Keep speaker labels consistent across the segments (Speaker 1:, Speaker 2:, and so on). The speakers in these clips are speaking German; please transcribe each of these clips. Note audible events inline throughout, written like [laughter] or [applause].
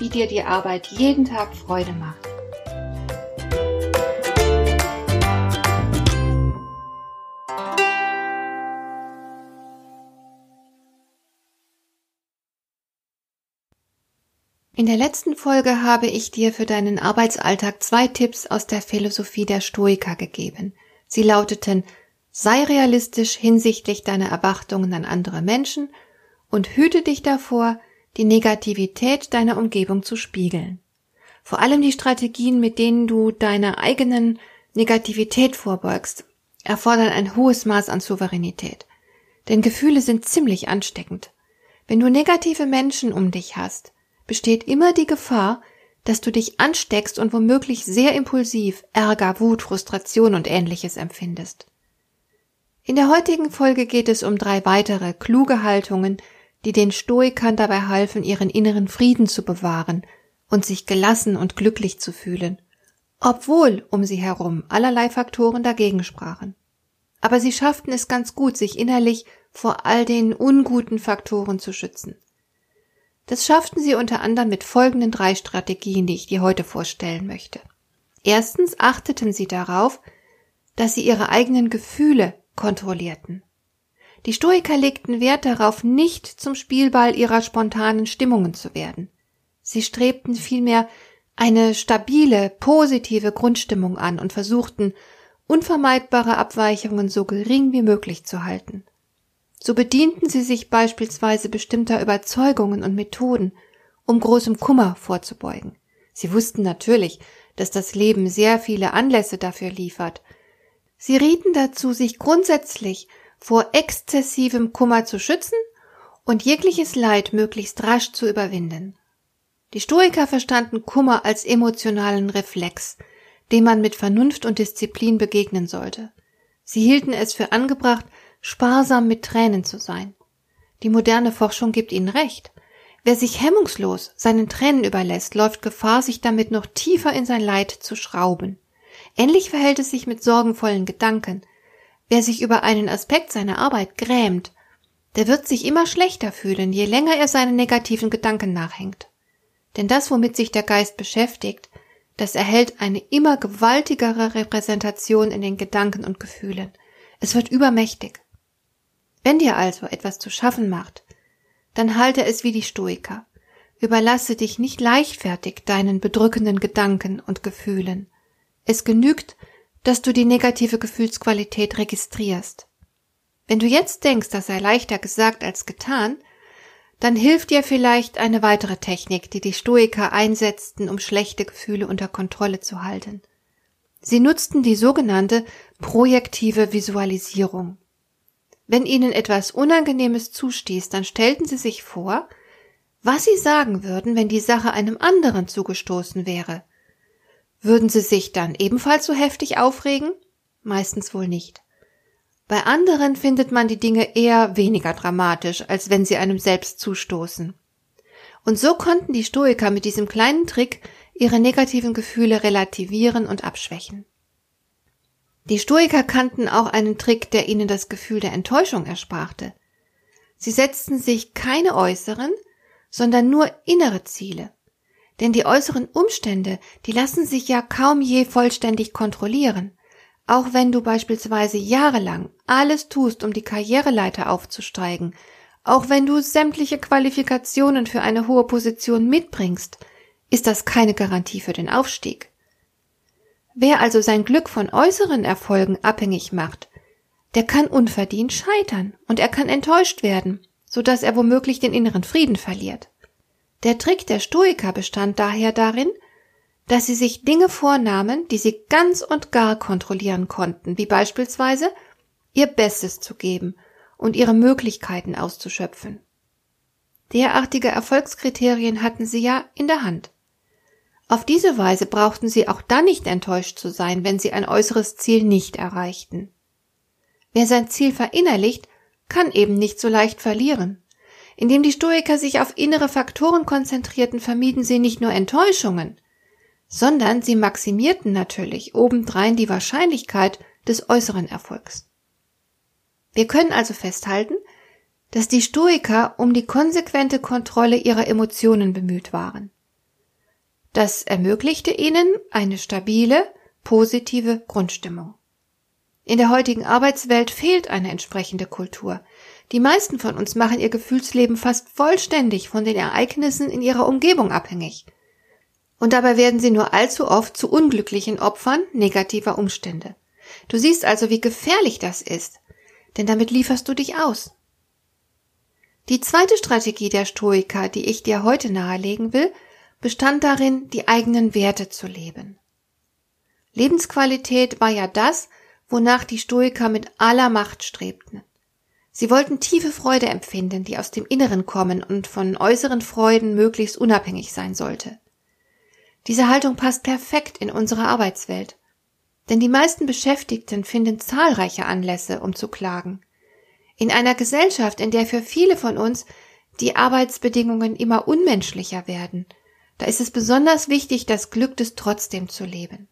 Speaker 1: wie dir die Arbeit jeden Tag Freude macht. In der letzten Folge habe ich dir für deinen Arbeitsalltag zwei Tipps aus der Philosophie der Stoiker gegeben. Sie lauteten Sei realistisch hinsichtlich deiner Erwartungen an andere Menschen und hüte dich davor, die Negativität deiner Umgebung zu spiegeln. Vor allem die Strategien, mit denen du deiner eigenen Negativität vorbeugst, erfordern ein hohes Maß an Souveränität. Denn Gefühle sind ziemlich ansteckend. Wenn du negative Menschen um dich hast, besteht immer die Gefahr, dass du dich ansteckst und womöglich sehr impulsiv Ärger, Wut, Frustration und ähnliches empfindest. In der heutigen Folge geht es um drei weitere kluge Haltungen, die den Stoikern dabei halfen, ihren inneren Frieden zu bewahren und sich gelassen und glücklich zu fühlen, obwohl um sie herum allerlei Faktoren dagegen sprachen. Aber sie schafften es ganz gut, sich innerlich vor all den unguten Faktoren zu schützen. Das schafften sie unter anderem mit folgenden drei Strategien, die ich dir heute vorstellen möchte. Erstens achteten sie darauf, dass sie ihre eigenen Gefühle kontrollierten. Die Stoiker legten Wert darauf, nicht zum Spielball ihrer spontanen Stimmungen zu werden. Sie strebten vielmehr eine stabile, positive Grundstimmung an und versuchten, unvermeidbare Abweichungen so gering wie möglich zu halten. So bedienten sie sich beispielsweise bestimmter Überzeugungen und Methoden, um großem Kummer vorzubeugen. Sie wussten natürlich, dass das Leben sehr viele Anlässe dafür liefert. Sie rieten dazu, sich grundsätzlich vor exzessivem Kummer zu schützen und jegliches Leid möglichst rasch zu überwinden. Die Stoiker verstanden Kummer als emotionalen Reflex, dem man mit Vernunft und Disziplin begegnen sollte. Sie hielten es für angebracht, sparsam mit Tränen zu sein. Die moderne Forschung gibt ihnen recht. Wer sich hemmungslos seinen Tränen überlässt, läuft Gefahr, sich damit noch tiefer in sein Leid zu schrauben. Ähnlich verhält es sich mit sorgenvollen Gedanken. Wer sich über einen Aspekt seiner Arbeit grämt, der wird sich immer schlechter fühlen, je länger er seinen negativen Gedanken nachhängt. Denn das, womit sich der Geist beschäftigt, das erhält eine immer gewaltigere Repräsentation in den Gedanken und Gefühlen. Es wird übermächtig. Wenn dir also etwas zu schaffen macht, dann halte es wie die Stoiker. Überlasse dich nicht leichtfertig deinen bedrückenden Gedanken und Gefühlen. Es genügt, dass du die negative Gefühlsqualität registrierst. Wenn du jetzt denkst, das sei leichter gesagt als getan, dann hilft dir vielleicht eine weitere Technik, die die Stoiker einsetzten, um schlechte Gefühle unter Kontrolle zu halten. Sie nutzten die sogenannte projektive Visualisierung. Wenn ihnen etwas Unangenehmes zustieß, dann stellten sie sich vor, was sie sagen würden, wenn die Sache einem anderen zugestoßen wäre. Würden sie sich dann ebenfalls so heftig aufregen? Meistens wohl nicht. Bei anderen findet man die Dinge eher weniger dramatisch, als wenn sie einem selbst zustoßen. Und so konnten die Stoiker mit diesem kleinen Trick ihre negativen Gefühle relativieren und abschwächen. Die Stoiker kannten auch einen Trick, der ihnen das Gefühl der Enttäuschung ersprach. Sie setzten sich keine äußeren, sondern nur innere Ziele. Denn die äußeren Umstände, die lassen sich ja kaum je vollständig kontrollieren. Auch wenn du beispielsweise jahrelang alles tust, um die Karriereleiter aufzusteigen, auch wenn du sämtliche Qualifikationen für eine hohe Position mitbringst, ist das keine Garantie für den Aufstieg. Wer also sein Glück von äußeren Erfolgen abhängig macht, der kann unverdient scheitern und er kann enttäuscht werden, so dass er womöglich den inneren Frieden verliert. Der Trick der Stoiker bestand daher darin, dass sie sich Dinge vornahmen, die sie ganz und gar kontrollieren konnten, wie beispielsweise ihr Bestes zu geben und ihre Möglichkeiten auszuschöpfen. Derartige Erfolgskriterien hatten sie ja in der Hand. Auf diese Weise brauchten sie auch dann nicht enttäuscht zu sein, wenn sie ein äußeres Ziel nicht erreichten. Wer sein Ziel verinnerlicht, kann eben nicht so leicht verlieren. Indem die Stoiker sich auf innere Faktoren konzentrierten, vermieden sie nicht nur Enttäuschungen, sondern sie maximierten natürlich obendrein die Wahrscheinlichkeit des äußeren Erfolgs. Wir können also festhalten, dass die Stoiker um die konsequente Kontrolle ihrer Emotionen bemüht waren. Das ermöglichte ihnen eine stabile, positive Grundstimmung. In der heutigen Arbeitswelt fehlt eine entsprechende Kultur. Die meisten von uns machen ihr Gefühlsleben fast vollständig von den Ereignissen in ihrer Umgebung abhängig. Und dabei werden sie nur allzu oft zu unglücklichen Opfern negativer Umstände. Du siehst also, wie gefährlich das ist, denn damit lieferst du dich aus. Die zweite Strategie der Stoiker, die ich dir heute nahelegen will, bestand darin, die eigenen Werte zu leben. Lebensqualität war ja das, wonach die Stoiker mit aller Macht strebten. Sie wollten tiefe Freude empfinden, die aus dem Inneren kommen und von äußeren Freuden möglichst unabhängig sein sollte. Diese Haltung passt perfekt in unsere Arbeitswelt. Denn die meisten Beschäftigten finden zahlreiche Anlässe, um zu klagen. In einer Gesellschaft, in der für viele von uns die Arbeitsbedingungen immer unmenschlicher werden, da ist es besonders wichtig, das Glück des Trotzdem zu leben.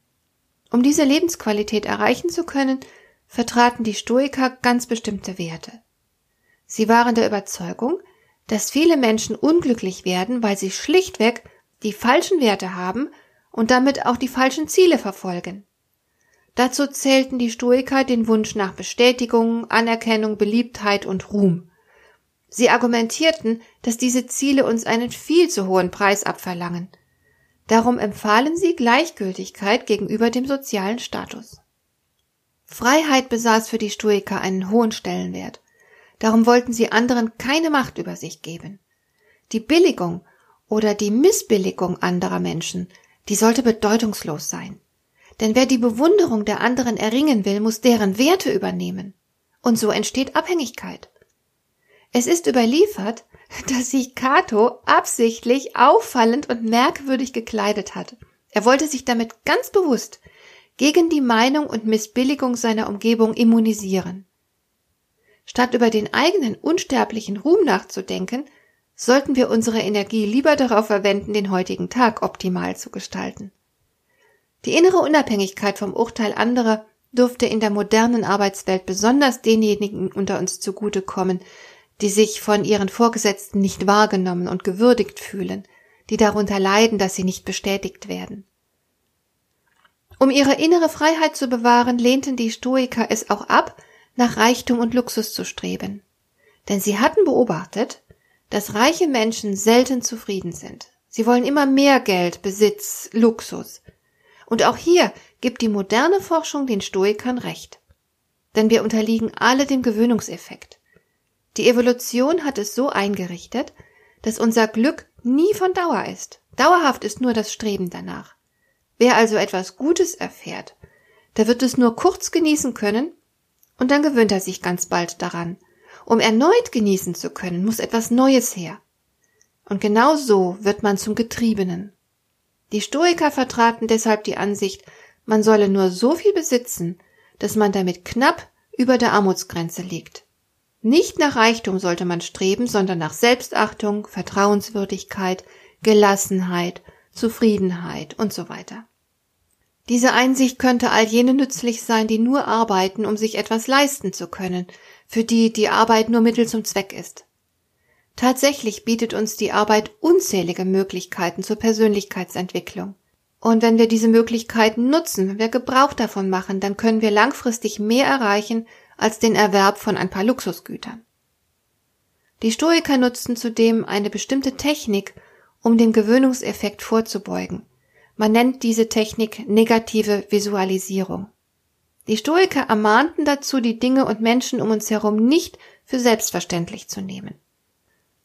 Speaker 1: Um diese Lebensqualität erreichen zu können, vertraten die Stoiker ganz bestimmte Werte. Sie waren der Überzeugung, dass viele Menschen unglücklich werden, weil sie schlichtweg die falschen Werte haben und damit auch die falschen Ziele verfolgen. Dazu zählten die Stoiker den Wunsch nach Bestätigung, Anerkennung, Beliebtheit und Ruhm. Sie argumentierten, dass diese Ziele uns einen viel zu hohen Preis abverlangen. Darum empfahlen sie Gleichgültigkeit gegenüber dem sozialen Status. Freiheit besaß für die Stoiker einen hohen Stellenwert. Darum wollten sie anderen keine Macht über sich geben. Die Billigung oder die Missbilligung anderer Menschen, die sollte bedeutungslos sein. Denn wer die Bewunderung der anderen erringen will, muss deren Werte übernehmen. Und so entsteht Abhängigkeit. Es ist überliefert, [laughs] dass sich Cato absichtlich auffallend und merkwürdig gekleidet hat. Er wollte sich damit ganz bewusst gegen die Meinung und Missbilligung seiner Umgebung immunisieren. Statt über den eigenen unsterblichen Ruhm nachzudenken, sollten wir unsere Energie lieber darauf verwenden, den heutigen Tag optimal zu gestalten. Die innere Unabhängigkeit vom Urteil anderer dürfte in der modernen Arbeitswelt besonders denjenigen unter uns zugutekommen, die sich von ihren Vorgesetzten nicht wahrgenommen und gewürdigt fühlen, die darunter leiden, dass sie nicht bestätigt werden. Um ihre innere Freiheit zu bewahren, lehnten die Stoiker es auch ab, nach Reichtum und Luxus zu streben. Denn sie hatten beobachtet, dass reiche Menschen selten zufrieden sind. Sie wollen immer mehr Geld, Besitz, Luxus. Und auch hier gibt die moderne Forschung den Stoikern recht. Denn wir unterliegen alle dem Gewöhnungseffekt. Die Evolution hat es so eingerichtet, dass unser Glück nie von Dauer ist. Dauerhaft ist nur das Streben danach. Wer also etwas Gutes erfährt, der wird es nur kurz genießen können und dann gewöhnt er sich ganz bald daran. Um erneut genießen zu können, muss etwas Neues her. Und genau so wird man zum Getriebenen. Die Stoiker vertraten deshalb die Ansicht, man solle nur so viel besitzen, dass man damit knapp über der Armutsgrenze liegt. Nicht nach Reichtum sollte man streben, sondern nach Selbstachtung, Vertrauenswürdigkeit, Gelassenheit, Zufriedenheit und so weiter. Diese Einsicht könnte all jene nützlich sein, die nur arbeiten, um sich etwas leisten zu können, für die die Arbeit nur Mittel zum Zweck ist. Tatsächlich bietet uns die Arbeit unzählige Möglichkeiten zur Persönlichkeitsentwicklung. Und wenn wir diese Möglichkeiten nutzen, wenn wir Gebrauch davon machen, dann können wir langfristig mehr erreichen als den Erwerb von ein paar Luxusgütern. Die Stoiker nutzten zudem eine bestimmte Technik, um dem Gewöhnungseffekt vorzubeugen. Man nennt diese Technik negative Visualisierung. Die Stoiker ermahnten dazu, die Dinge und Menschen um uns herum nicht für selbstverständlich zu nehmen.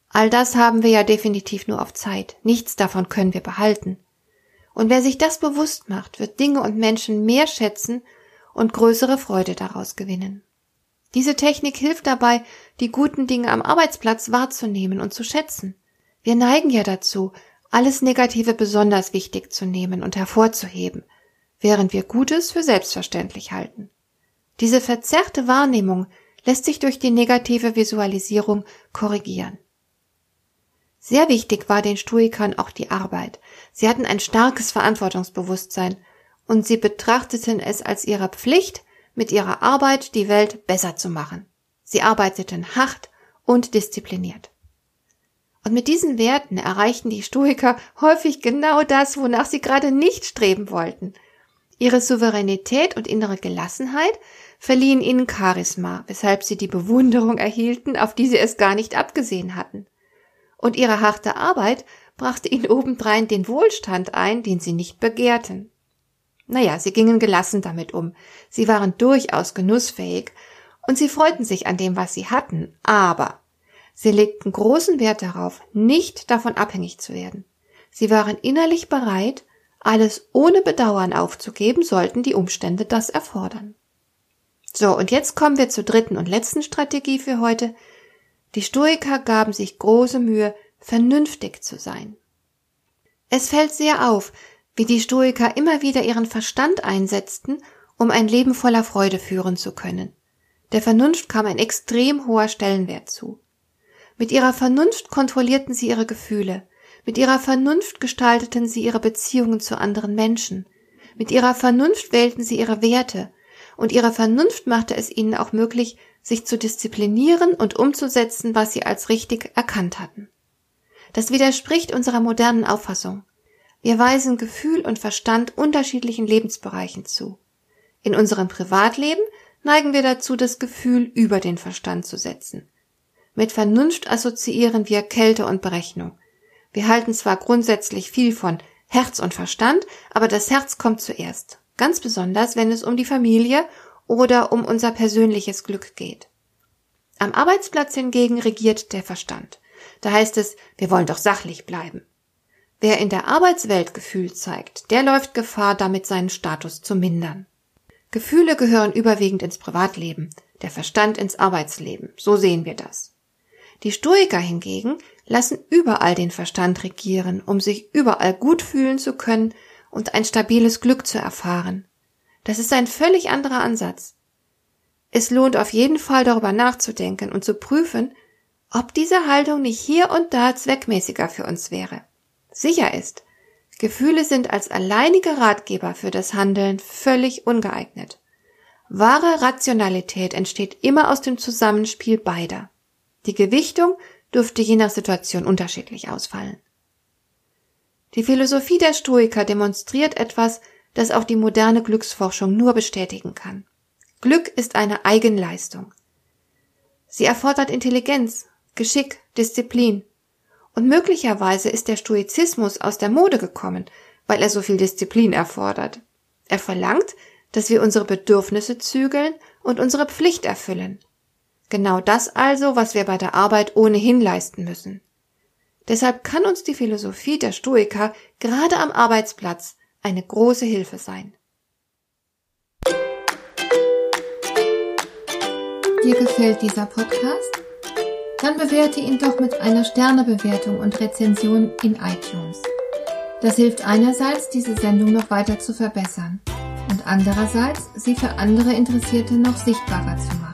Speaker 1: All das haben wir ja definitiv nur auf Zeit. Nichts davon können wir behalten. Und wer sich das bewusst macht, wird Dinge und Menschen mehr schätzen und größere Freude daraus gewinnen. Diese Technik hilft dabei, die guten Dinge am Arbeitsplatz wahrzunehmen und zu schätzen. Wir neigen ja dazu, alles Negative besonders wichtig zu nehmen und hervorzuheben, während wir Gutes für selbstverständlich halten. Diese verzerrte Wahrnehmung lässt sich durch die negative Visualisierung korrigieren. Sehr wichtig war den Stoikern auch die Arbeit. Sie hatten ein starkes Verantwortungsbewusstsein und sie betrachteten es als ihre Pflicht, mit ihrer Arbeit die Welt besser zu machen. Sie arbeiteten hart und diszipliniert. Und mit diesen Werten erreichten die Stoiker häufig genau das, wonach sie gerade nicht streben wollten. Ihre Souveränität und innere Gelassenheit verliehen ihnen Charisma, weshalb sie die Bewunderung erhielten, auf die sie es gar nicht abgesehen hatten. Und ihre harte Arbeit brachte ihnen obendrein den Wohlstand ein, den sie nicht begehrten. Naja, sie gingen gelassen damit um. Sie waren durchaus genussfähig und sie freuten sich an dem, was sie hatten, aber sie legten großen Wert darauf, nicht davon abhängig zu werden. Sie waren innerlich bereit, alles ohne Bedauern aufzugeben, sollten die Umstände das erfordern. So, und jetzt kommen wir zur dritten und letzten Strategie für heute. Die Stoiker gaben sich große Mühe, vernünftig zu sein. Es fällt sehr auf, wie die Stoiker immer wieder ihren Verstand einsetzten, um ein Leben voller Freude führen zu können. Der Vernunft kam ein extrem hoher Stellenwert zu. Mit ihrer Vernunft kontrollierten sie ihre Gefühle, mit ihrer Vernunft gestalteten sie ihre Beziehungen zu anderen Menschen, mit ihrer Vernunft wählten sie ihre Werte, und ihre Vernunft machte es ihnen auch möglich, sich zu disziplinieren und umzusetzen, was sie als richtig erkannt hatten. Das widerspricht unserer modernen Auffassung. Wir weisen Gefühl und Verstand unterschiedlichen Lebensbereichen zu. In unserem Privatleben neigen wir dazu, das Gefühl über den Verstand zu setzen. Mit Vernunft assoziieren wir Kälte und Berechnung. Wir halten zwar grundsätzlich viel von Herz und Verstand, aber das Herz kommt zuerst. Ganz besonders, wenn es um die Familie oder um unser persönliches Glück geht. Am Arbeitsplatz hingegen regiert der Verstand. Da heißt es, wir wollen doch sachlich bleiben. Wer in der Arbeitswelt Gefühl zeigt, der läuft Gefahr, damit seinen Status zu mindern. Gefühle gehören überwiegend ins Privatleben, der Verstand ins Arbeitsleben. So sehen wir das. Die Stoiker hingegen lassen überall den Verstand regieren, um sich überall gut fühlen zu können und ein stabiles Glück zu erfahren. Das ist ein völlig anderer Ansatz. Es lohnt auf jeden Fall darüber nachzudenken und zu prüfen, ob diese Haltung nicht hier und da zweckmäßiger für uns wäre. Sicher ist, Gefühle sind als alleinige Ratgeber für das Handeln völlig ungeeignet. Wahre Rationalität entsteht immer aus dem Zusammenspiel beider. Die Gewichtung dürfte je nach Situation unterschiedlich ausfallen. Die Philosophie der Stoiker demonstriert etwas, das auch die moderne Glücksforschung nur bestätigen kann. Glück ist eine Eigenleistung. Sie erfordert Intelligenz, Geschick, Disziplin. Und möglicherweise ist der Stoizismus aus der Mode gekommen, weil er so viel Disziplin erfordert. Er verlangt, dass wir unsere Bedürfnisse zügeln und unsere Pflicht erfüllen. Genau das also, was wir bei der Arbeit ohnehin leisten müssen. Deshalb kann uns die Philosophie der Stoiker gerade am Arbeitsplatz eine große Hilfe sein.
Speaker 2: Dir gefällt dieser Podcast? Dann bewerte ihn doch mit einer Sternebewertung und Rezension in iTunes. Das hilft einerseits, diese Sendung noch weiter zu verbessern und andererseits, sie für andere Interessierte noch sichtbarer zu machen.